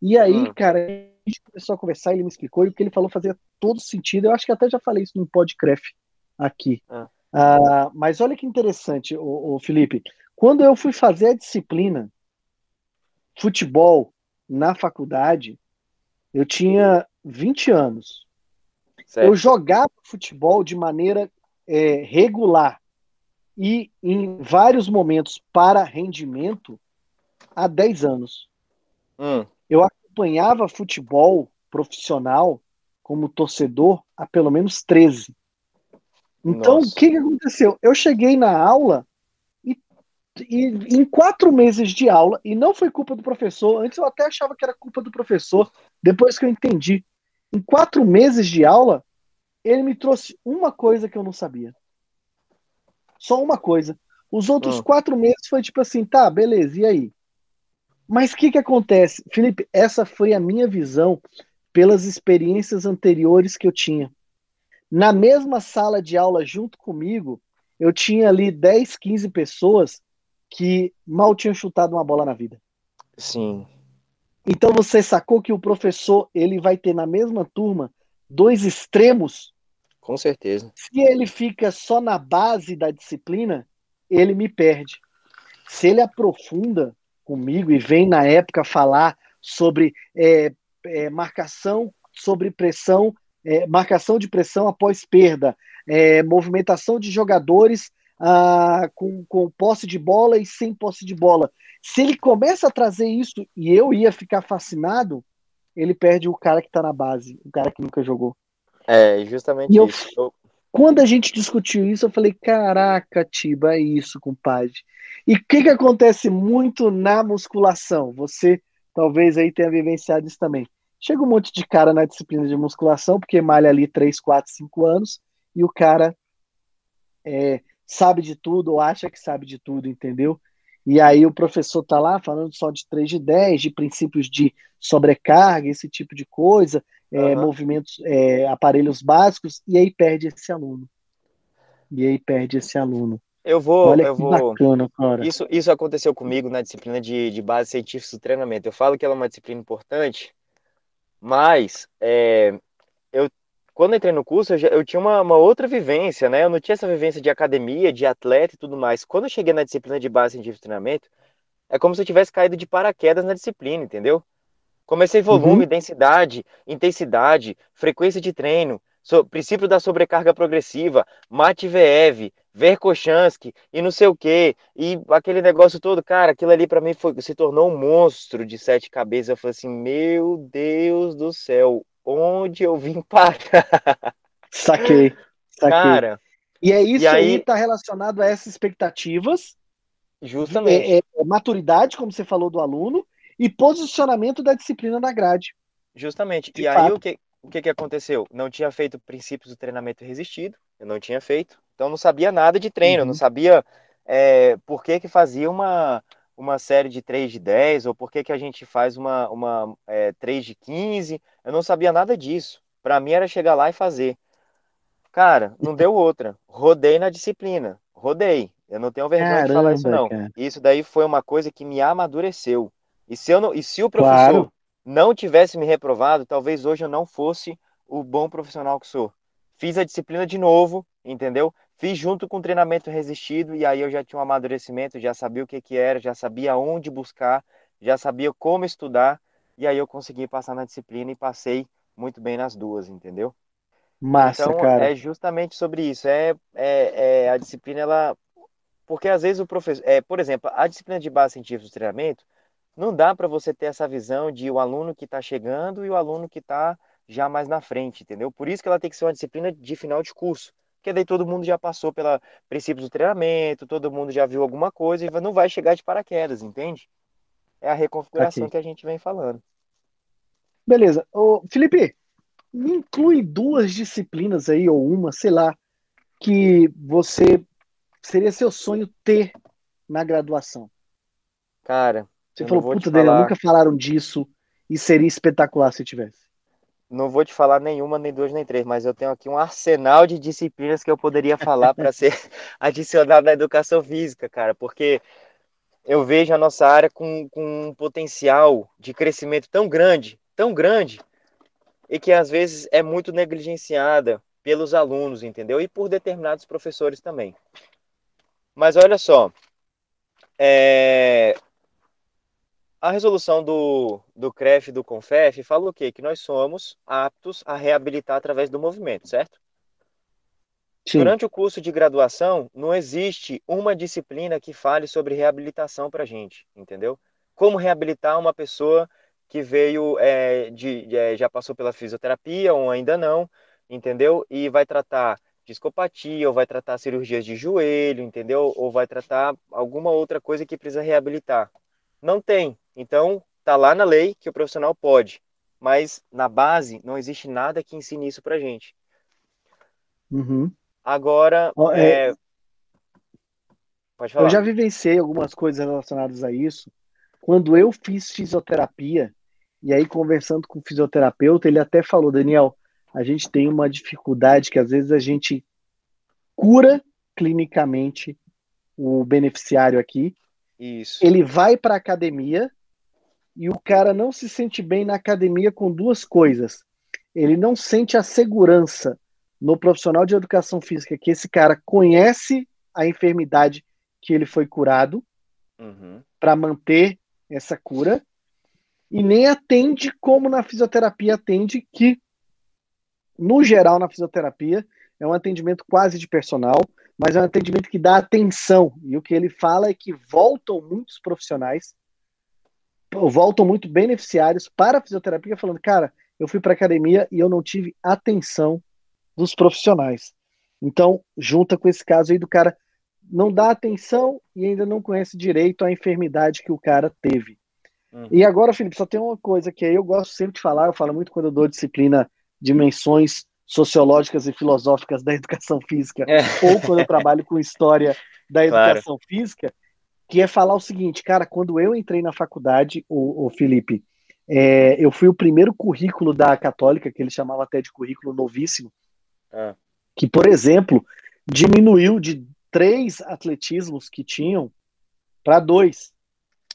E aí, Hum. cara, a gente começou a conversar, ele me explicou, e o que ele falou fazia todo sentido. Eu acho que até já falei isso no podcast aqui. Ah. Ah, mas olha que interessante, o, Felipe. Quando eu fui fazer a disciplina futebol na faculdade, eu tinha 20 anos. Eu Certo. jogava futebol de maneira é, regular e em vários momentos para rendimento há 10 anos. Hum, Eu acompanhava futebol profissional como torcedor há pelo menos 13. Então, Nossa. o que, que aconteceu? Eu cheguei na aula e, e em quatro meses de aula, e não foi culpa do professor, antes eu até achava que era culpa do professor, depois que eu entendi. Em quatro meses de aula, ele me trouxe uma coisa que eu não sabia. Só uma coisa. Os outros Hum. quatro meses foi tipo assim, tá, beleza, e aí? Mas o que que acontece? Felipe, essa foi a minha visão pelas experiências anteriores que eu tinha. Na mesma sala de aula junto comigo, eu tinha ali 10, 15 pessoas que mal tinham chutado uma bola na vida. sim. Então você sacou que o professor, ele vai ter na mesma turma dois extremos Com certeza. Se ele fica só na base da disciplina, ele me perde. Se ele aprofunda comigo e vem na época falar sobre é, é, marcação sobre pressão, é, marcação de pressão após perda, é, movimentação de jogadores ah, com, com posse de bola e sem posse de bola. Se ele começa a trazer isso e eu ia ficar fascinado, ele perde o cara que está na base, o cara que nunca jogou. É justamente E eu- isso. Quando a gente discutiu isso, eu falei: caraca, Tiba, é isso, compadre. E o que, que acontece muito na musculação? Você talvez aí tenha vivenciado isso também. Chega um monte de cara na disciplina de musculação, porque malha ali 3, 4, 5 anos, e o cara é, sabe de tudo ou acha que sabe de tudo, entendeu? E aí o professor tá lá falando só de 3 de 10, de princípios de sobrecarga, esse tipo de coisa, é, Aham. movimentos, é, aparelhos básicos, e aí perde esse aluno. E aí perde esse aluno. Eu vou, Olha eu vou. bacana. Isso, isso aconteceu comigo na disciplina de, de base científica do treinamento. Eu falo que ela é uma disciplina importante, mas é, eu, quando eu entrei no curso, eu, já- eu tinha uma, uma outra vivência, né? Eu não tinha essa vivência de academia, de atleta e tudo mais. Quando eu cheguei na disciplina de base científica do treinamento, É como se eu tivesse caído de paraquedas na disciplina, entendeu? Comecei volume, uhum. densidade, intensidade, frequência de treino, so, princípio da sobrecarga progressiva, Matveev, Verkhochansky e não sei o que, e aquele negócio todo, cara, aquilo ali para mim foi, se tornou um monstro de sete cabeças. Eu falei assim, meu Deus do céu, onde eu vim parar? Saquei, saquei. Cara, e é isso e aí, está relacionado a essas expectativas. Justamente. É, é, é, maturidade, como você falou do aluno, e posicionamento da disciplina na grade. Justamente. De e fato. aí o que, o que, que aconteceu? Não tinha feito princípios do treinamento resistido, eu não tinha feito, então não sabia nada de treino, uhum. não sabia é, por que, que fazia uma, uma série de 3 de 10, ou por que, que a gente faz uma, uma é, 3 de 15, eu não sabia nada disso. Para mim era chegar lá e fazer. Cara, não deu outra. Rodei na disciplina. Rodei. Eu não tenho vergonha Caramba, de falar isso, não. Cara. Isso daí foi uma coisa que me amadureceu. E se, eu não, e se o professor claro. não tivesse me reprovado, talvez hoje eu não fosse o bom profissional que sou. Fiz a disciplina de novo, entendeu? Fiz junto com o treinamento resistido e aí eu já tinha um amadurecimento, já sabia o que, que era, já sabia onde buscar, já sabia como estudar e aí eu consegui passar na disciplina e passei muito bem nas duas, entendeu? Massa, então, cara. é justamente sobre isso. É, é, é, a disciplina, ela. Porque às vezes o professor. É, por exemplo, a disciplina de base científica do treinamento, não dá para você ter essa visão de o aluno que está chegando e o aluno que está já mais na frente, entendeu? Por isso que ela tem que ser uma disciplina de final de curso. Porque daí todo mundo já passou pela princípios do treinamento, todo mundo já viu alguma coisa e não vai chegar de paraquedas, entende? É a reconfiguração Aqui. que a gente vem falando. Beleza. Ô, Felipe, inclui duas disciplinas aí, ou uma, sei lá, que você seria seu sonho ter na graduação. Cara, você falou, puta, falar... Daniel, nunca falaram disso e seria espetacular se tivesse. Não vou te falar nenhuma, nem duas, nem três, mas eu tenho aqui um arsenal de disciplinas que eu poderia falar para ser adicionado na educação física, cara, porque eu vejo a nossa área com, com um potencial de crescimento tão grande, tão grande, e que às vezes é muito negligenciada pelos alunos, entendeu? E por determinados professores também. Mas olha só, é, a resolução do, do CREF e do CONFEF fala o quê? Que nós somos aptos a reabilitar através do movimento, certo? Sim. Durante o curso de graduação, não existe uma disciplina que fale sobre reabilitação para a gente, entendeu? Como reabilitar uma pessoa que veio, é, de, de, é, já passou pela fisioterapia ou ainda não, entendeu? E vai tratar discopatia, ou vai tratar cirurgias de joelho, entendeu? Ou vai tratar alguma outra coisa que precisa reabilitar. Não tem. Então, tá lá na lei que o profissional pode, mas na base não existe nada que ensine isso pra gente. Uhum. Agora, oh, é... É... Pode falar. Eu já vivenciei algumas coisas relacionadas a isso. Quando eu fiz fisioterapia, e aí conversando com o fisioterapeuta, ele até falou, Daniel, a gente tem uma dificuldade que às vezes a gente cura clinicamente o beneficiário aqui, isso. Ele vai para academia e o cara não se sente bem na academia com duas coisas. Ele não sente a segurança no profissional de educação física que esse cara conhece a enfermidade que ele foi curado uhum. para manter essa cura e nem atende como na fisioterapia atende que no geral na fisioterapia é um atendimento quase de personal mas é um atendimento que dá atenção. E o que ele fala é que voltam muitos profissionais, voltam muito beneficiários para a fisioterapia, falando: cara, eu fui para academia e eu não tive atenção dos profissionais. Então, junta com esse caso aí do cara não dá atenção e ainda não conhece direito a enfermidade que o cara teve. Uhum. E agora, Felipe, só tem uma coisa que eu gosto sempre de falar, eu falo muito quando eu dou disciplina dimensões sociológicas e filosóficas da educação física, é. ou quando eu trabalho com história da educação claro. física, que é falar o seguinte, cara, quando eu entrei na faculdade, o, o Felipe, é, eu fui o primeiro currículo da Católica, que ele chamava até de currículo novíssimo, é. que, por exemplo, diminuiu de três atletismos que tinham para dois.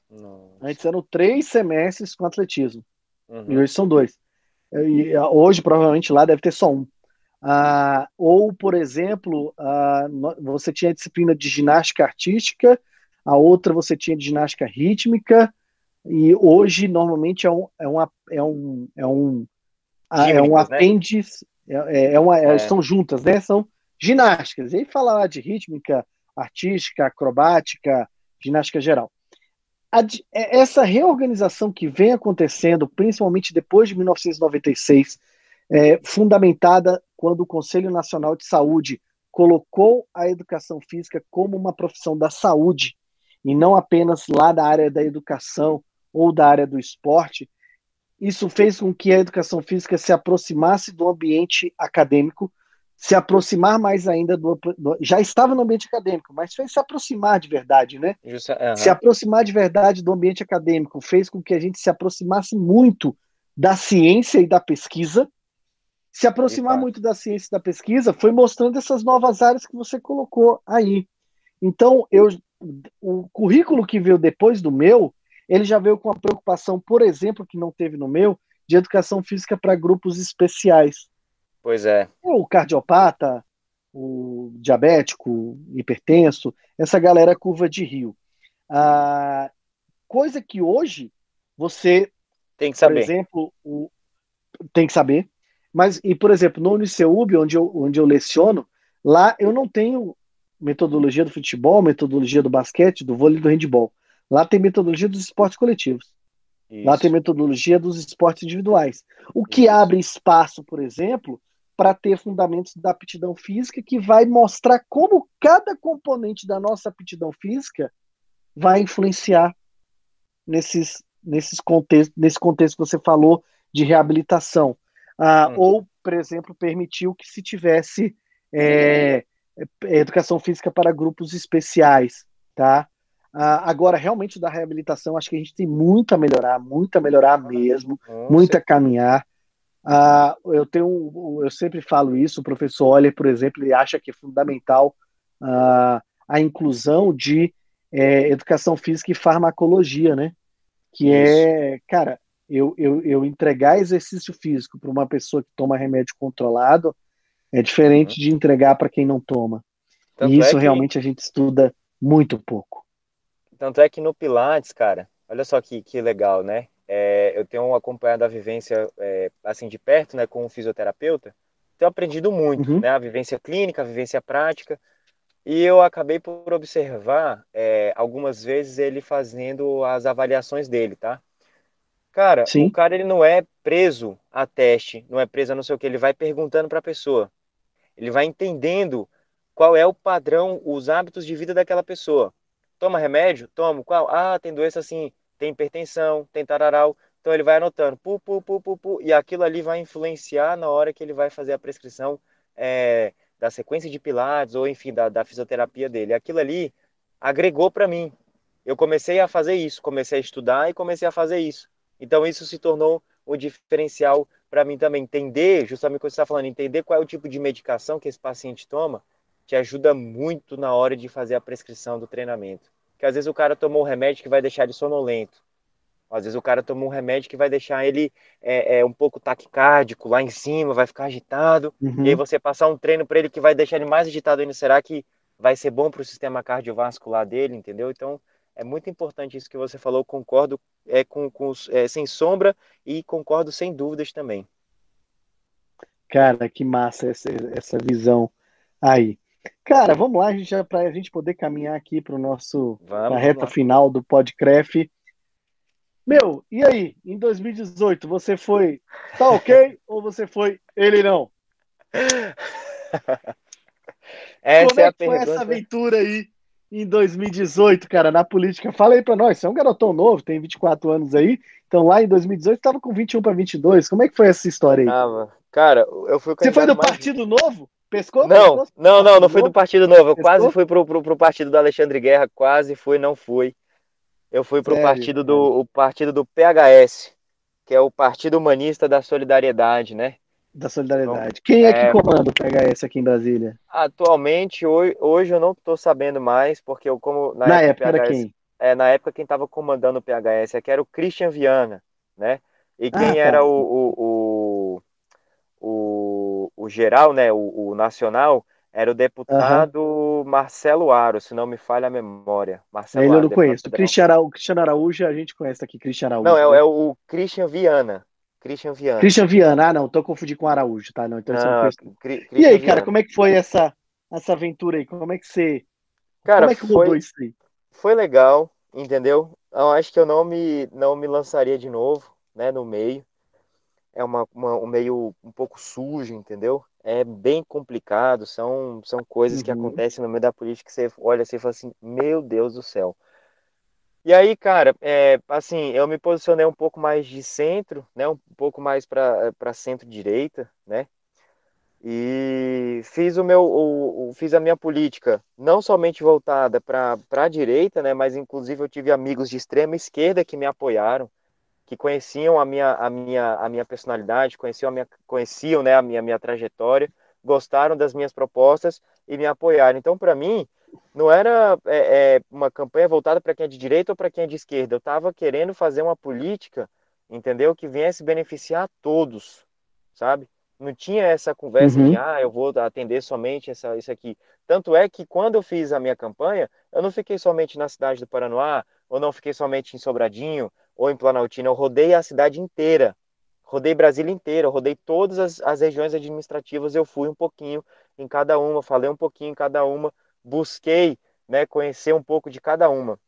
Nossa. Antes eram três semestres com atletismo, uhum. e hoje são dois. E, hoje, provavelmente, lá deve ter só um. Ah, ou, por exemplo, ah, você tinha a disciplina de ginástica artística, a outra você tinha de ginástica rítmica, e hoje normalmente é um, é uma, é um, é um, é um né? apêndice, é, é uma, é. estão juntas, né? São ginásticas. E aí falar de rítmica, artística, acrobática, ginástica geral. A, é, essa reorganização que vem acontecendo, principalmente depois de 1996, é, fundamentada quando o Conselho Nacional de Saúde colocou a educação física como uma profissão da saúde e não apenas lá da área da educação ou da área do esporte, isso fez com que a educação física se aproximasse do ambiente acadêmico, se aproximar mais ainda do, do, já estava no ambiente acadêmico, mas fez se aproximar de verdade, né? Uh -huh. Se aproximar de verdade do ambiente acadêmico fez com que a gente se aproximasse muito da ciência e da pesquisa. Se aproximar muito da ciência e da pesquisa foi mostrando essas novas áreas que você colocou aí. Então, eu, o currículo que veio depois do meu, ele já veio com a preocupação, por exemplo, que não teve no meu, de educação física para grupos especiais. Pois é. O cardiopata, o diabético, o hipertenso, essa galera curva de rio. Ah, coisa que hoje você tem que saber. Por exemplo, o, tem que saber. Mas, e por exemplo, no Uniceub, onde eu, onde eu leciono, lá eu não tenho metodologia do futebol, metodologia do basquete, do vôlei do handball. Lá tem metodologia dos esportes coletivos. Isso. Lá tem metodologia dos esportes individuais. O que Isso. abre espaço, por exemplo, para ter fundamentos da aptidão física que vai mostrar como cada componente da nossa aptidão física vai influenciar nesses, nesses contextos, nesse contexto que você falou de reabilitação. Ah, hum. Ou, por exemplo, permitiu que se tivesse é, educação física para grupos especiais, tá? Ah, agora, realmente, da reabilitação, acho que a gente tem muito a melhorar, muito a melhorar mesmo, muito a caminhar. Uh, eu tenho, eu sempre falo isso, o professor Oller, por exemplo, ele acha que é fundamental uh, a inclusão de é, educação física e farmacologia, né? Que é, é, cara, eu, eu, eu entregar exercício físico para uma pessoa que toma remédio controlado é diferente uhum. de entregar para quem não toma. Tanto e isso é que... realmente a gente estuda muito pouco. Tanto é que no Pilates, cara, olha só que, que legal, né? é, eu tenho acompanhado a vivência é, assim de perto, né, com um fisioterapeuta. Tenho aprendido muito, uhum. né, a vivência clínica, a vivência prática. E eu acabei por observar é, algumas vezes ele fazendo as avaliações dele, tá? Cara, Sim. o cara ele não é preso a teste, não é preso a não sei o que, ele vai perguntando para a pessoa. Ele vai entendendo qual é o padrão, os hábitos de vida daquela pessoa. Toma remédio? Tomo. Qual? Ah, tem doença assim tem hipertensão, tem tararau. Então ele vai anotando, pu, pu, pu, pu, pu, e aquilo ali vai influenciar na hora que ele vai fazer a prescrição é, da sequência de pilates ou enfim da, da fisioterapia dele. Aquilo ali agregou para mim. Eu comecei a fazer isso, comecei a estudar e comecei a fazer isso. Então isso se tornou o diferencial para mim também. Entender, justamente o que você está falando, entender qual é o tipo de medicação que esse paciente toma, te ajuda muito na hora de fazer a prescrição do treinamento que às vezes o cara tomou um remédio que vai deixar ele sonolento. Às vezes o cara tomou um remédio que vai deixar ele é, é um pouco taquicárdico lá em cima, vai ficar agitado. Uhum. E aí você passar um treino para ele que vai deixar ele mais agitado ainda, será que vai ser bom para o sistema cardiovascular dele, entendeu? Então é muito importante isso que você falou, concordo é, com, com é, sem sombra e concordo sem dúvidas também. Cara, que massa essa, essa visão aí. Cara, vamos lá, a gente, para a gente poder caminhar aqui para o nosso vamos, na reta final do podcast. Meu, e aí? Em 2018, você foi tá ok ou você foi ele não? essa Como é, é a que foi essa aventura aí em 2018, cara, na política? Fala aí para nós, você é um garotão novo, tem 24 anos aí, então lá em 2018 estava com 21 para 22. Como é que foi essa história aí? Ah, cara, eu fui Você foi do mais... Partido Novo? Pescou? Não, pescou? não, não, não fui do Partido Novo. Eu pescou? quase fui pro, pro, pro, partido do Alexandre Guerra, quase fui, não fui. Eu fui pro Sério? partido do o partido do PHS, que é o Partido Humanista da Solidariedade, né? Da Solidariedade. Então, Quem é, é que comanda o PHS aqui em Brasília? Atualmente, hoje, hoje eu não estou sabendo mais, porque eu como na, na época, época PHS, era quem? É, na época quem estava comandando o PHS aqui era o Christian Viana, né? E quem ah, tá. era o, o, o, o o geral, né, o, o nacional, Era o deputado uhum. Marcelo Aro, se não me falha a memória. Marcelo Ele Aro, eu não conheço. Cristiano Araújo, a gente conhece aqui, Cristiano Araújo. Não, é, né? é, o Christian Viana. Christian Viana. Christian Viana, ah, não, tô confundindo com Araújo, tá? Não, então Cri E aí, cara, como é que foi essa, essa aventura aí? Como é que você. Cara, como é que foi, isso aí? Foi legal, entendeu? Eu acho que eu não me, não me lançaria de novo, né, no meio. É uma, uma um meio um pouco sujo, entendeu? é bem complicado, são, são coisas uhum. que acontecem no meio da política que você olha assim e fala assim, meu Deus do céu. E aí, cara, é, assim, eu me posicionei um pouco mais de centro, né, um pouco mais para centro-direita, né, e fiz o meu, o, o, fiz a minha política não somente voltada para a direita, né, mas inclusive eu tive amigos de extrema esquerda que me apoiaram, que conheciam a minha, a minha, a minha personalidade, conheciam, a minha, conheciam né, a minha, minha trajetória, gostaram das minhas propostas e me apoiaram. Então, para mim, não era é, é, uma campanha voltada para quem é de direita ou para quem é de esquerda. Eu estava querendo fazer uma política, entendeu, que viesse beneficiar a todos, sabe? Não tinha essa conversa uhum. de, ah, eu vou atender somente essa, isso aqui. Tanto é que quando eu fiz a minha campanha, eu não fiquei somente na cidade do Paranoá, ou não fiquei somente em Sobradinho, ou em Planaltina, eu rodei a cidade inteira, rodei Brasília inteira, rodei todas as, as regiões administrativas, eu fui um pouquinho em cada uma, falei um pouquinho em cada uma, busquei né, conhecer um pouco de cada uma.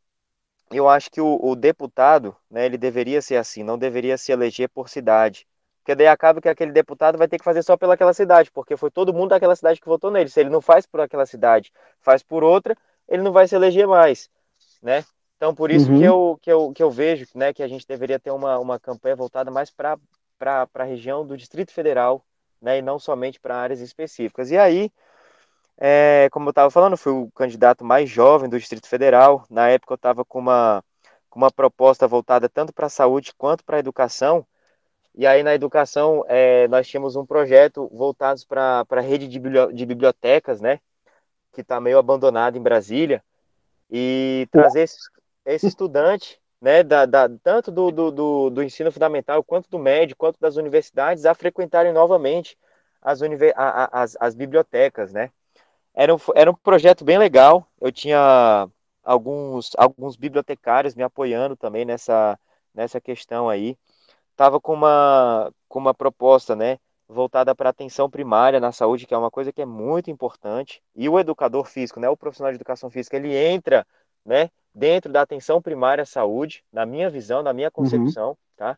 Eu acho que o, o deputado, né, ele deveria ser assim, não deveria se eleger por cidade, porque daí acaba que aquele deputado vai ter que fazer só pelaquela cidade, porque foi todo mundo daquela cidade que votou nele. Se ele não faz por aquela cidade, faz por outra, ele não vai se eleger mais, né? Então, por isso uhum. que, eu, que, eu, que eu vejo né, que a gente deveria ter uma, uma campanha voltada mais para a região do Distrito Federal, né, e não somente para áreas específicas. E aí, é, como eu estava falando, fui o candidato mais jovem do Distrito Federal. Na época, eu estava com uma, com uma proposta voltada tanto para a saúde quanto para a educação. E aí, na educação, é, nós tínhamos um projeto voltado para a rede de, bibliotecas, né, que está meio abandonada em Brasília, e trazer esses, esse estudante, né, da, da, tanto do, do, do, ensino fundamental, quanto do médio, quanto das universidades, a frequentarem novamente as, a, as, as bibliotecas, né. Era um, era um projeto bem legal, eu tinha alguns, alguns bibliotecários me apoiando também nessa, nessa questão aí. Estava com uma, com uma proposta, né, voltada para atenção primária na saúde, que é uma coisa que é muito importante. E o educador físico, né, o profissional de educação física, ele entra, né, dentro da atenção primária à saúde, na minha visão, na minha uhum. concepção, uhum. tá?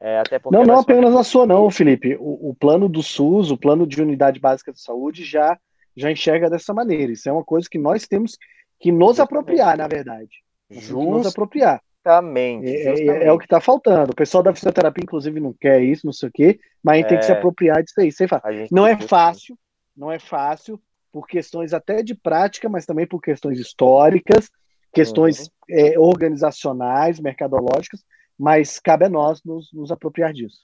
É, até não, não apenas na sua não, Felipe. O, o, plano do SUS, o plano de unidade básica de saúde já já enxerga dessa maneira. Isso é uma coisa que nós temos que nos apropriar, na verdade. Nos apropriar. Justamente. É, é, é, o que está faltando. O pessoal da fisioterapia, inclusive, não quer isso, não sei o quê, mas a gente tem que se é. apropriar disso aí. Você fala. Não é fácil, não é fácil, por questões até de prática, mas também por questões históricas, questões uhum. é, organizacionais, mercadológicas, mas cabe a nós nos, nos apropriar disso.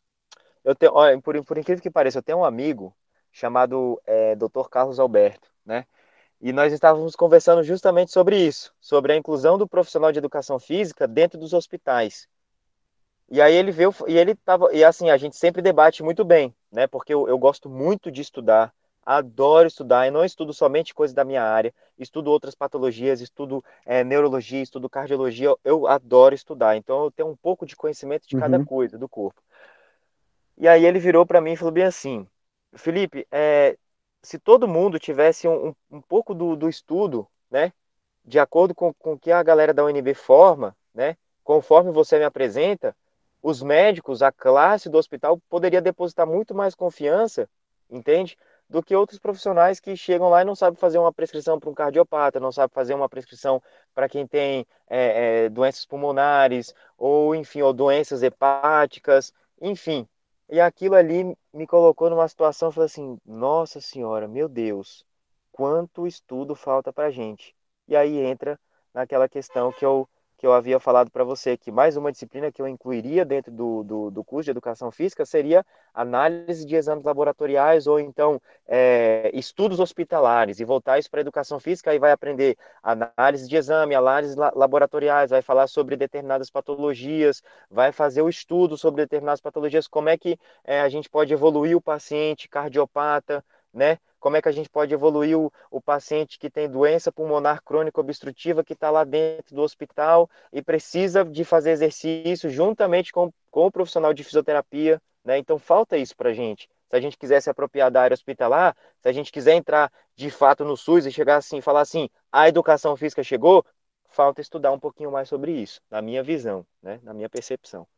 Eu tenho, olha, por, por, incrível que pareça, eu tenho um amigo chamado é, Dr. Carlos Alberto, né? E nós estávamos conversando justamente sobre isso, sobre a inclusão do profissional de educação física dentro dos hospitais. E aí ele veio e ele tava e assim a gente sempre debate muito bem, né? Porque eu, eu gosto muito de estudar, adoro estudar, e não estudo somente coisas da minha área, estudo outras patologias, estudo é, neurologia, estudo cardiologia, eu adoro estudar, então eu tenho um pouco de conhecimento de cada uhum. coisa do corpo. E aí ele virou para mim e falou bem assim, Felipe, é, se todo mundo tivesse um, um pouco do, do, estudo, né, de acordo com o que a galera da UNB forma, né, conforme você me apresenta, os médicos, a classe do hospital poderia depositar muito mais confiança, entende? do que outros profissionais que chegam lá e não sabem fazer uma prescrição para um cardiopata, não sabem fazer uma prescrição para quem tem é, é, doenças pulmonares, ou enfim, ou doenças hepáticas, enfim. E aquilo ali me colocou numa situação, eu falei assim, nossa senhora, meu Deus, quanto estudo falta para gente. E aí entra naquela questão que eu que eu havia falado para você, que mais uma disciplina que eu incluiria dentro do, do, do, curso de Educação Física seria análise de exames laboratoriais ou então é, estudos hospitalares, e voltar isso para a Educação Física, aí vai aprender análise de exame, análises laboratoriais, vai falar sobre determinadas patologias, vai fazer o estudo sobre determinadas patologias, como é que é, a gente pode evoluir o paciente cardiopata, né? Como é que a gente pode evoluir o, o paciente que tem doença pulmonar crônica obstrutiva que está lá dentro do hospital e precisa de fazer exercício juntamente com, com o profissional de fisioterapia, né? Então falta isso para a gente. Se a gente quiser se apropriar da área hospitalar, se a gente quiser entrar de fato no SUS e chegar assim, falar assim, a educação física chegou, falta estudar um pouquinho mais sobre isso, na minha visão, né? Na minha percepção.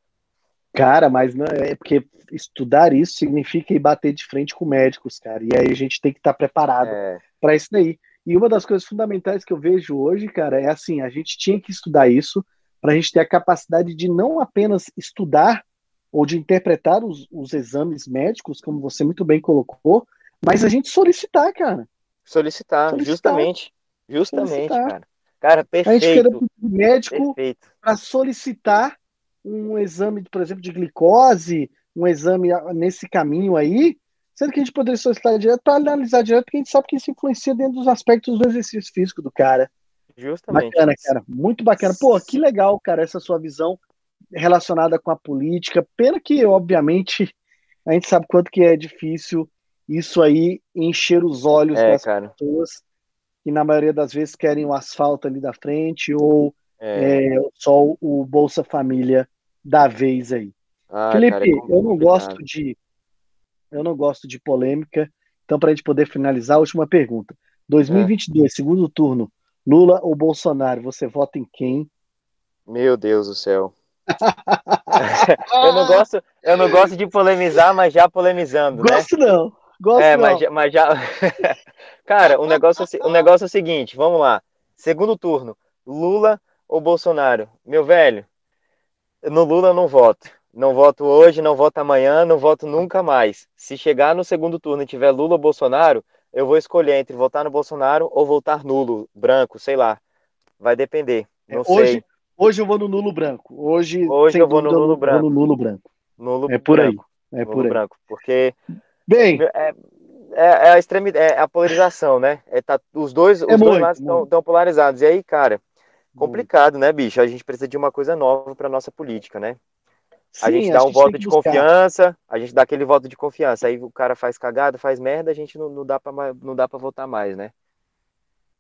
Cara, mas não é porque estudar isso significa ir bater de frente com médicos, cara. E aí a gente tem que estar preparado é. para isso daí. E uma das coisas fundamentais que eu vejo hoje, cara, é assim: a gente tinha que estudar isso para a gente ter a capacidade de não apenas estudar ou de interpretar os, os, exames médicos, como você muito bem colocou, mas a gente solicitar, cara. Solicitar, solicitar. justamente. Justamente, solicitar. cara. Cara, perfeito. A gente quer médico para solicitar um exame, por exemplo, de glicose, um exame nesse caminho aí, sendo que a gente poderia solicitar direto para analisar direto, porque a gente sabe que isso influencia dentro dos aspectos do exercício físico do cara. Justamente. Bacana, cara. Muito bacana. Pô, que legal, cara, essa sua visão relacionada com a política. Pena que, obviamente, a gente sabe quanto que é difícil isso aí encher os olhos é, das cara. pessoas que na maioria das vezes querem o asfalto ali da frente ou é. É, só o Bolsa Família da vez aí. Ah, Felipe, cara, é eu não gosto de eu não gosto de polêmica. Então, para a gente poder finalizar, a última pergunta. 2022, é. segundo turno, Lula ou Bolsonaro, você vota em quem? Meu Deus do céu. eu, não gosto, eu não gosto de polemizar, mas já polemizando. Né? Gosto né? não. Gosto é, não. Mas, mas já. Cara, o negócio, é o negócio é o seguinte: vamos lá. Segundo turno, Lula ou Bolsonaro? Meu velho, no Lula eu não voto. Não voto hoje, não voto amanhã, não voto nunca mais. Se chegar no segundo turno e tiver Lula ou Bolsonaro, eu vou escolher entre votar no Bolsonaro ou votar nulo, branco, sei lá. Vai depender. Não é, hoje, sei. Hoje eu vou no nulo branco. Hoje, hoje eu vou no nulo branco. Vou no nulo branco. Nulo é por branco. aí. É nulo por aí. branco. Porque. Bem. É, é, é a extremidade, é a polarização, né? É, tá, os dois, os é dois lados estão polarizados. E aí, cara, complicado, né, bicho? A gente precisa de uma coisa nova para nossa política, né? Sim, a gente dá um voto de confiança, a gente dá aquele voto de confiança. Aí o cara faz cagada, faz merda, a gente não, não dá para não dá para votar mais, né?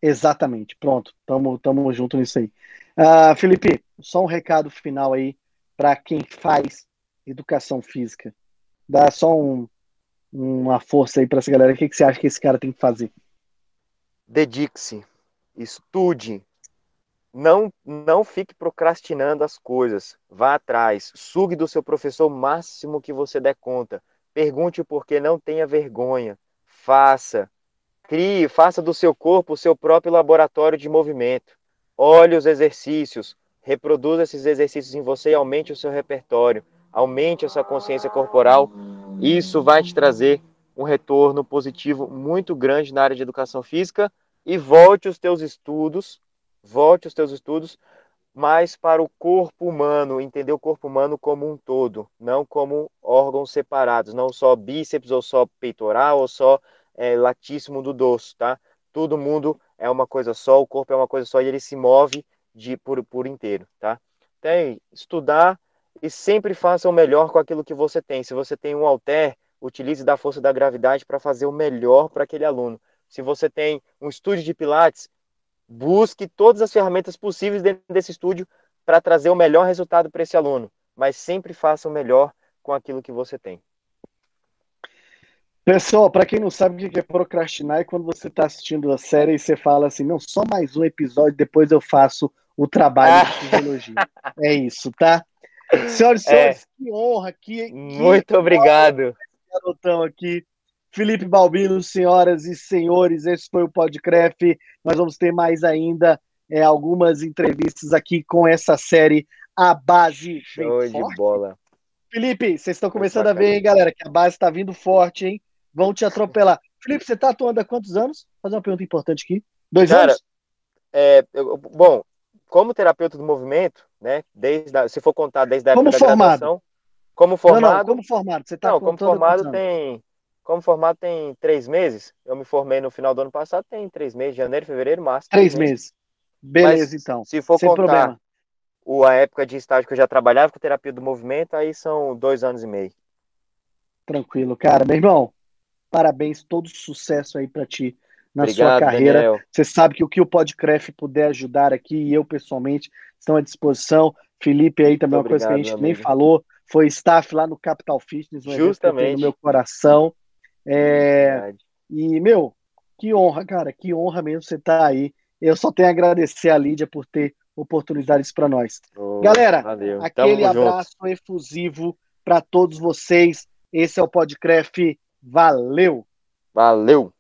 Exatamente. Pronto, tamo, tamo junto nisso aí. Uh, Felipe, só um recado final aí para quem faz educação física. Dá só um, uma força aí para essa galera. O que, que você acha que esse cara tem que fazer? Dedique-se, estude, não, não fique procrastinando as coisas. Vá atrás. Sugue do seu professor o máximo que você der conta. Pergunte o porquê, não tenha vergonha. Faça. Crie, faça do seu corpo o seu próprio laboratório de movimento. Olhe os exercícios. Reproduza esses exercícios em você e aumente o seu repertório. Aumente a sua consciência corporal. Isso vai te trazer um retorno positivo muito grande na área de educação física. E volte os teus estudos volte os teus estudos mais para o corpo humano, entender o corpo humano como um todo, não como órgãos separados, não só bíceps ou só peitoral ou só é, latíssimo do dorso, tá? Todo mundo é uma coisa só, o corpo é uma coisa só e ele se move de por, por inteiro, tá? Tem estudar e sempre faça o melhor com aquilo que você tem. Se você tem um halter, utilize da força da gravidade para fazer o melhor para aquele aluno. Se você tem um estúdio de pilates, busque todas as ferramentas possíveis dentro desse estúdio para trazer o melhor resultado para esse aluno, mas sempre faça o melhor com aquilo que você tem. Pessoal, para quem não sabe o que é procrastinar, é quando você está assistindo a série e você fala assim, não, só mais um episódio, depois eu faço o trabalho de fisiologia. é isso, tá? Senhoras e senhores, é. que honra, que, Muito que obrigado. Honra, garotão aqui. Felipe Balbino, senhoras e senhores, esse foi o Podcraft. Nós vamos ter mais ainda é, algumas entrevistas aqui com essa série A Base Show de Forte. bola. Felipe, vocês estão começando a ver, hein, galera, que a base está vindo forte, hein? Vão te atropelar. Felipe, você está atuando há quantos anos? Vou fazer uma pergunta importante aqui. Dois Cara, anos? É, eu, bom, como terapeuta do movimento, né? Desde a, se for contar desde a época como da formado? graduação. Como formado? Não, não, como formado? Você tá não, como formado tem como formado tem três meses, eu me formei no final do ano passado, tem três meses, janeiro, fevereiro, março. Três, meses. meses. Beleza, Mas, então. Se for Sem contar problema. O, a época de estágio que eu já trabalhava com terapia do movimento, aí são dois anos e meio. Tranquilo, cara. Meu irmão, Parabéns, todo sucesso aí para ti na Obrigado, sua carreira. Daniel. Você sabe que o que o Podcraft puder ajudar aqui, e eu pessoalmente, estão à disposição. Felipe aí também, é uma coisa que a gente nem falou, foi staff lá no Capital Fitness, Justamente. no meu coração. É... E, meu, que honra, cara, que honra mesmo você estar tá aí. Eu só tenho a agradecer a Lídia por ter oportunidade isso para nós. Oh, Galera, valeu. aquele Tamo abraço junto. efusivo para todos vocês. Esse é o Podcraft. Valeu! Valeu!